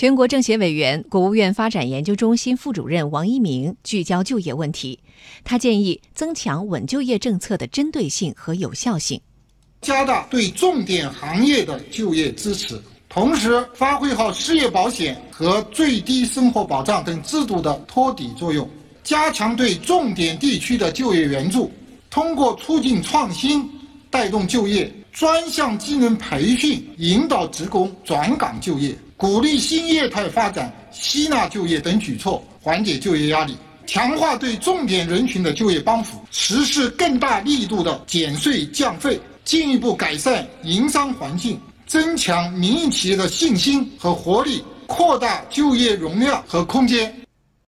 全国政协委员、国务院发展研究中心副主任王一鸣聚焦就业问题，他建议增强稳就业政策的针对性和有效性，加大对重点行业的就业支持，同时发挥好失业保险和最低生活保障等制度的托底作用，加强对重点地区的就业援助，通过促进创新带动就业，专项技能培训引导职工转岗就业。鼓励新业态发展、吸纳就业等举措，缓解就业压力，强化对重点人群的就业帮扶，实施更大力度的减税降费，进一步改善营商环境，增强民营企业的信心和活力，扩大就业容量和空间。